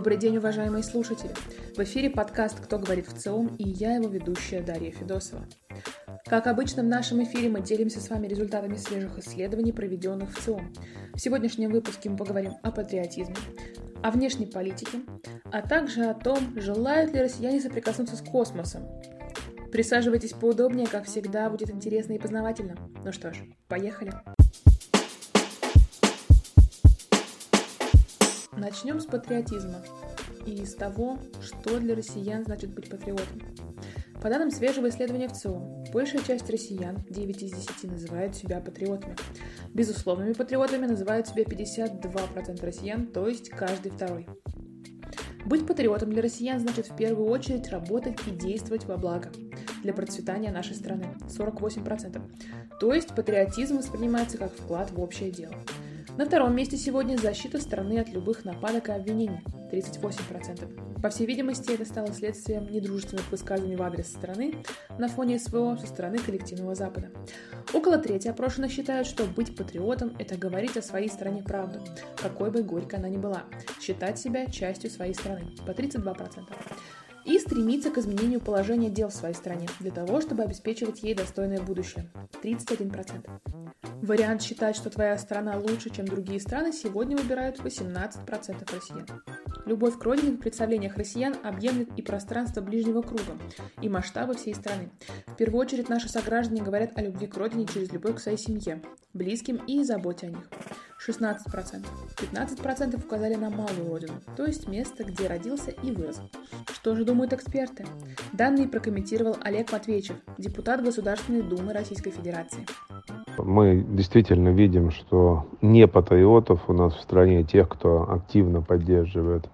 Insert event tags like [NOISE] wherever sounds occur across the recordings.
Добрый день, уважаемые слушатели! В эфире подкаст «Кто говорит в ЦИОМ» и я его ведущая Дарья Федосова. Как обычно, в нашем эфире мы делимся с вами результатами свежих исследований, проведенных в ЦИОМ. В сегодняшнем выпуске мы поговорим о патриотизме, о внешней политике, а также о том, желают ли россияне соприкоснуться с космосом. Присаживайтесь поудобнее, как всегда, будет интересно и познавательно. Ну что ж, поехали! Начнем с патриотизма и с того, что для россиян значит быть патриотом. По данным свежего исследования в ЦИОМ, большая часть россиян, 9 из 10, называют себя патриотами. Безусловными патриотами называют себя 52% россиян, то есть каждый второй. Быть патриотом для россиян значит в первую очередь работать и действовать во благо для процветания нашей страны 48%. То есть патриотизм воспринимается как вклад в общее дело. На втором месте сегодня защита страны от любых нападок и обвинений – 38%. По всей видимости, это стало следствием недружественных высказываний в адрес страны на фоне СВО со стороны коллективного Запада. Около трети опрошенных считают, что быть патриотом – это говорить о своей стране правду, какой бы горькой она ни была, считать себя частью своей страны – по 32% и стремиться к изменению положения дел в своей стране для того, чтобы обеспечивать ей достойное будущее – 31%. Вариант считать, что твоя страна лучше, чем другие страны, сегодня выбирают 18% россиян. Любовь к родине в представлениях россиян объемлет и пространство ближнего круга, и масштабы всей страны. В первую очередь наши сограждане говорят о любви к родине через любовь к своей семье, близким и заботе о них. 16%. 15% указали на малую родину, то есть место, где родился и вырос. Что же думают эксперты? Данные прокомментировал Олег Матвеевич, депутат Государственной Думы Российской Федерации. Мы действительно видим, что не патриотов у нас в стране, тех, кто активно поддерживает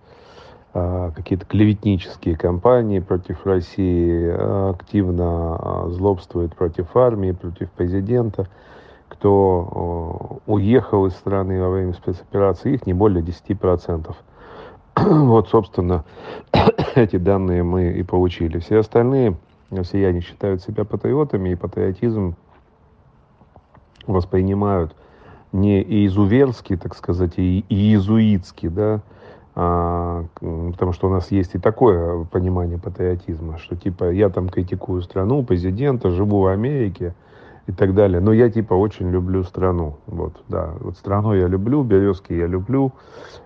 а, какие-то клеветнические кампании против России, а, активно а, злобствует против армии, против президента – кто уехал из страны во время спецоперации, их не более 10%. [COUGHS] Вот, собственно, [COUGHS] эти данные мы и получили. Все остальные россияне считают себя патриотами, и патриотизм воспринимают не изуверски, так сказать, и иезуитски, да, а, потому что у нас есть и такое понимание патриотизма, что типа я там критикую страну, президента, живу в Америке, и так далее. Но я типа очень люблю страну. Вот, да. Вот страну я люблю, Березки я люблю,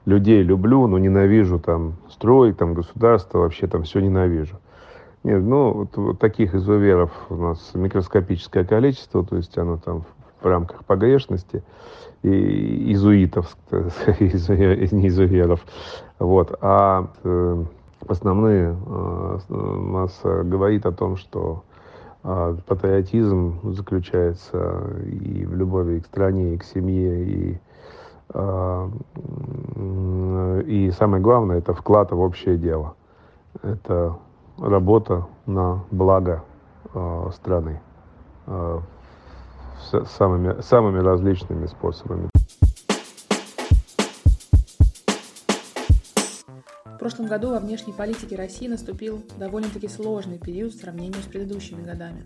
людей люблю, но ненавижу там строй, там государство, вообще там все ненавижу. Нет, ну, вот, вот таких изуверов у нас микроскопическое количество, то есть оно там в рамках погрешности и изуитов, [LAUGHS] не изуверов. Вот. А э, основные э, масса говорит о том, что патриотизм заключается и в любви к стране, и к семье, и, а, и самое главное, это вклад в общее дело. Это работа на благо а, страны самыми, самыми различными способами. Прошлом году во внешней политике России наступил довольно-таки сложный период в сравнении с предыдущими годами.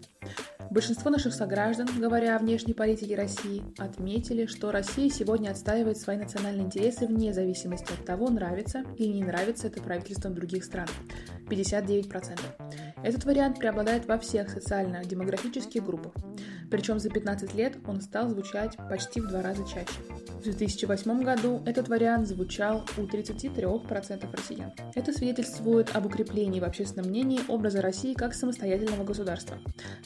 Большинство наших сограждан, говоря о внешней политике России, отметили, что Россия сегодня отстаивает свои национальные интересы вне зависимости от того, нравится или не нравится это правительством других стран. 59%. Этот вариант преобладает во всех социально-демографических группах. Причем за 15 лет он стал звучать почти в два раза чаще. В 2008 году этот вариант звучал у 33% россиян. Это свидетельствует об укреплении в общественном мнении образа России как самостоятельного государства.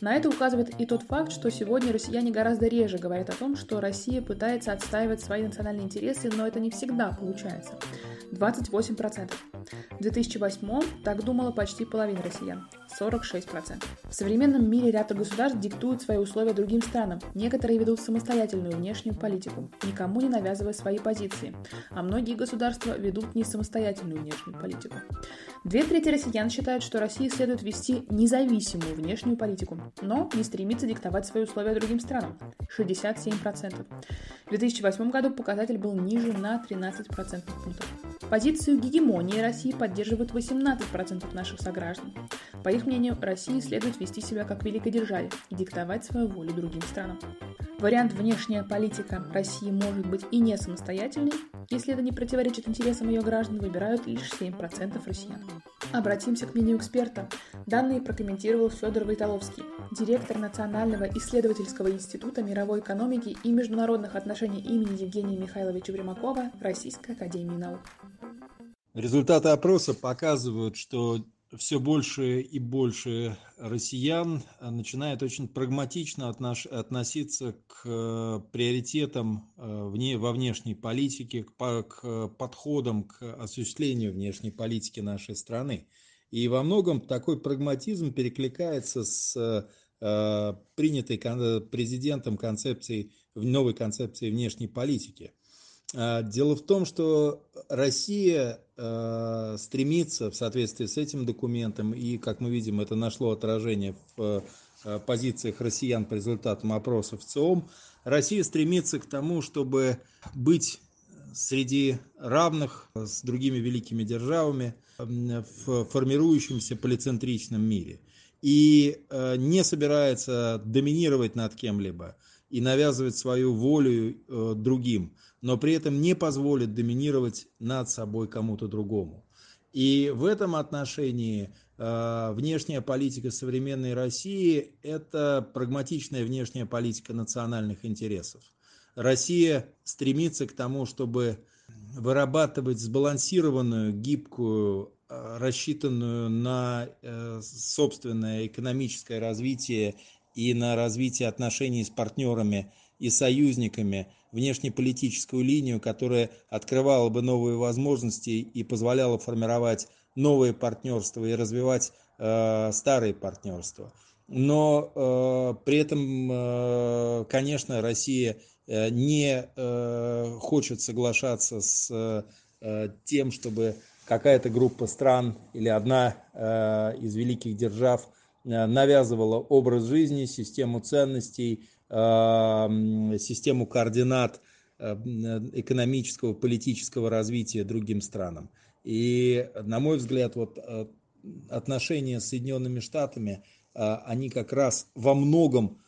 На это указывает и тот факт, что сегодня россияне гораздо реже говорят о том, что Россия пытается отстаивать свои национальные интересы, но это не всегда получается. 28%. В 2008 так думала почти половина россиян. 46%. В современном мире ряд государств диктуют свои условия другим странам. Некоторые ведут самостоятельную внешнюю политику, никому не навязывая свои позиции, а многие государства ведут не самостоятельную внешнюю политику. Две трети россиян считают, что России следует вести независимую внешнюю политику, но не стремится диктовать свои условия другим странам – 67%. В 2008 году показатель был ниже на 13 процентных пунктов. Позицию гегемонии России поддерживают 18% наших сограждан. По их мнению, России следует вести себя как великой державе и диктовать свою волю другим странам. Вариант «внешняя политика России может быть и не самостоятельной» Если это не противоречит интересам ее граждан, выбирают лишь 7% россиян. Обратимся к мнению эксперта. Данные прокомментировал Федор Войтоловский, директор Национального исследовательского института мировой экономики и международных отношений имени Евгения Михайловича Примакова Российской академии наук. Результаты опроса показывают, что все больше и больше россиян начинают очень прагматично отнош, относиться к э, приоритетам э, вне, во внешней политике, к, к подходам к осуществлению внешней политики нашей страны. И во многом такой прагматизм перекликается с э, принятой президентом концепцией, новой концепцией внешней политики. А, дело в том, что Россия э, стремится в соответствии с этим документом, и, как мы видим, это нашло отражение в э, позициях россиян по результатам опросов ЦИОМ, Россия стремится к тому, чтобы быть среди равных с другими великими державами в формирующемся полицентричном мире. И не собирается доминировать над кем-либо и навязывать свою волю другим – но при этом не позволит доминировать над собой кому-то другому. И в этом отношении э, внешняя политика современной России – это прагматичная внешняя политика национальных интересов. Россия стремится к тому, чтобы вырабатывать сбалансированную, гибкую, э, рассчитанную на э, собственное экономическое развитие и на развитие отношений с партнерами и союзниками внешнеполитическую линию, которая открывала бы новые возможности и позволяла формировать новые партнерства и развивать э, старые партнерства. Но э, при этом, э, конечно, Россия э, не э, хочет соглашаться с э, тем, чтобы какая-то группа стран или одна э, из великих держав э, навязывала образ жизни, систему ценностей, систему координат э, экономического, политического развития другим странам. И, на мой взгляд, вот э, отношения с Соединенными Штатами, э, они как раз во многом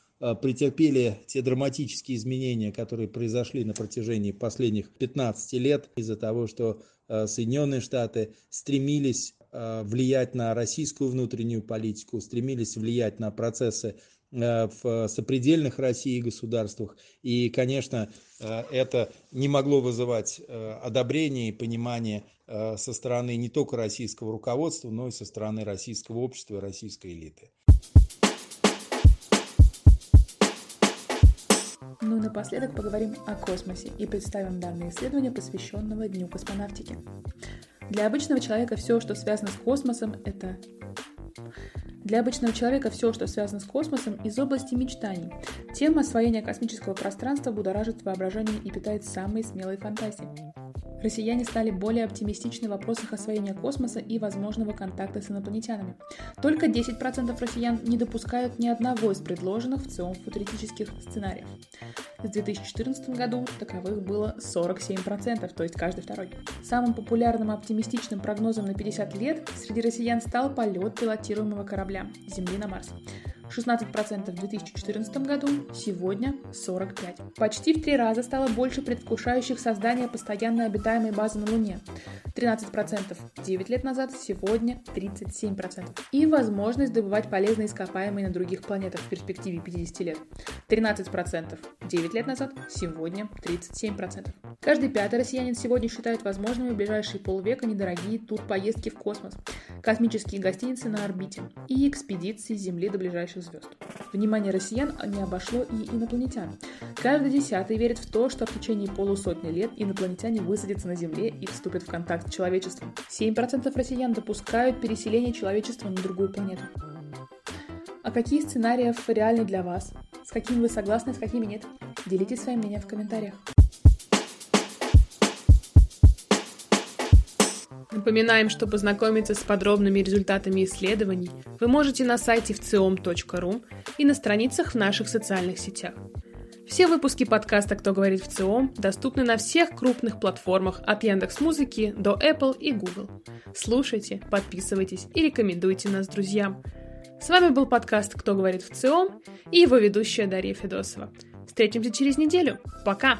претерпели те драматические изменения, которые произошли на протяжении последних 15 лет из-за того, что Соединенные Штаты стремились влиять на российскую внутреннюю политику, стремились влиять на процессы Э, в сопредельных России государствах. И, конечно, э, это не могло вызывать э, одобрение и понимание со стороны не только российского руководства, но и со стороны российского общества и российской элиты. Ну и напоследок поговорим о космосе и представим данные исследования, посвященного Дню космонавтики. Для обычного человека все, что связано с космосом, это для обычного человека все, что связано с космосом, из области мечтаний. Тема освоения космического пространства будоражит воображение и питает самые смелые фантазии. Россияне стали более оптимистичны в вопросах освоения космоса и возможного контакта с инопланетянами. Только 10% россиян не допускают ни одного из предложенных в ЦИОМ футуристических сценариев. В 2014 году таковых было 47%, то есть каждый второй. Самым популярным оптимистичным прогнозом на 50 лет среди россиян стал полет пилотируемого корабля Земли на Марс. 16% в 2014 году, сегодня 45%. Почти в три раза стало больше предвкушающих создание постоянно обитаемой базы на Луне. 13% 9 лет назад, сегодня 37%. И возможность добывать полезные ископаемые на других планетах в перспективе 50 лет. 13% 9 лет назад, сегодня 37%. Каждый пятый россиянин сегодня считает возможными в ближайшие полвека недорогие тур-поездки в космос, космические гостиницы на орбите и экспедиции Земли до ближайших звезд. Внимание россиян не обошло и инопланетян. Каждый десятый верит в то, что в течение полусотни лет инопланетяне высадятся на Земле и вступят в контакт с человечеством. 7% россиян допускают переселение человечества на другую планету. А какие сценарии реальны для вас? С какими вы согласны, с какими нет? Делитесь своим мнением в комментариях. Напоминаем, что познакомиться с подробными результатами исследований вы можете на сайте вциом.ру и на страницах в наших социальных сетях. Все выпуски подкаста «Кто говорит в ЦИОМ» доступны на всех крупных платформах от Яндекс Музыки до Apple и Google. Слушайте, подписывайтесь и рекомендуйте нас друзьям. С вами был подкаст «Кто говорит в ЦИОМ» и его ведущая Дарья Федосова. Встретимся через неделю. Пока!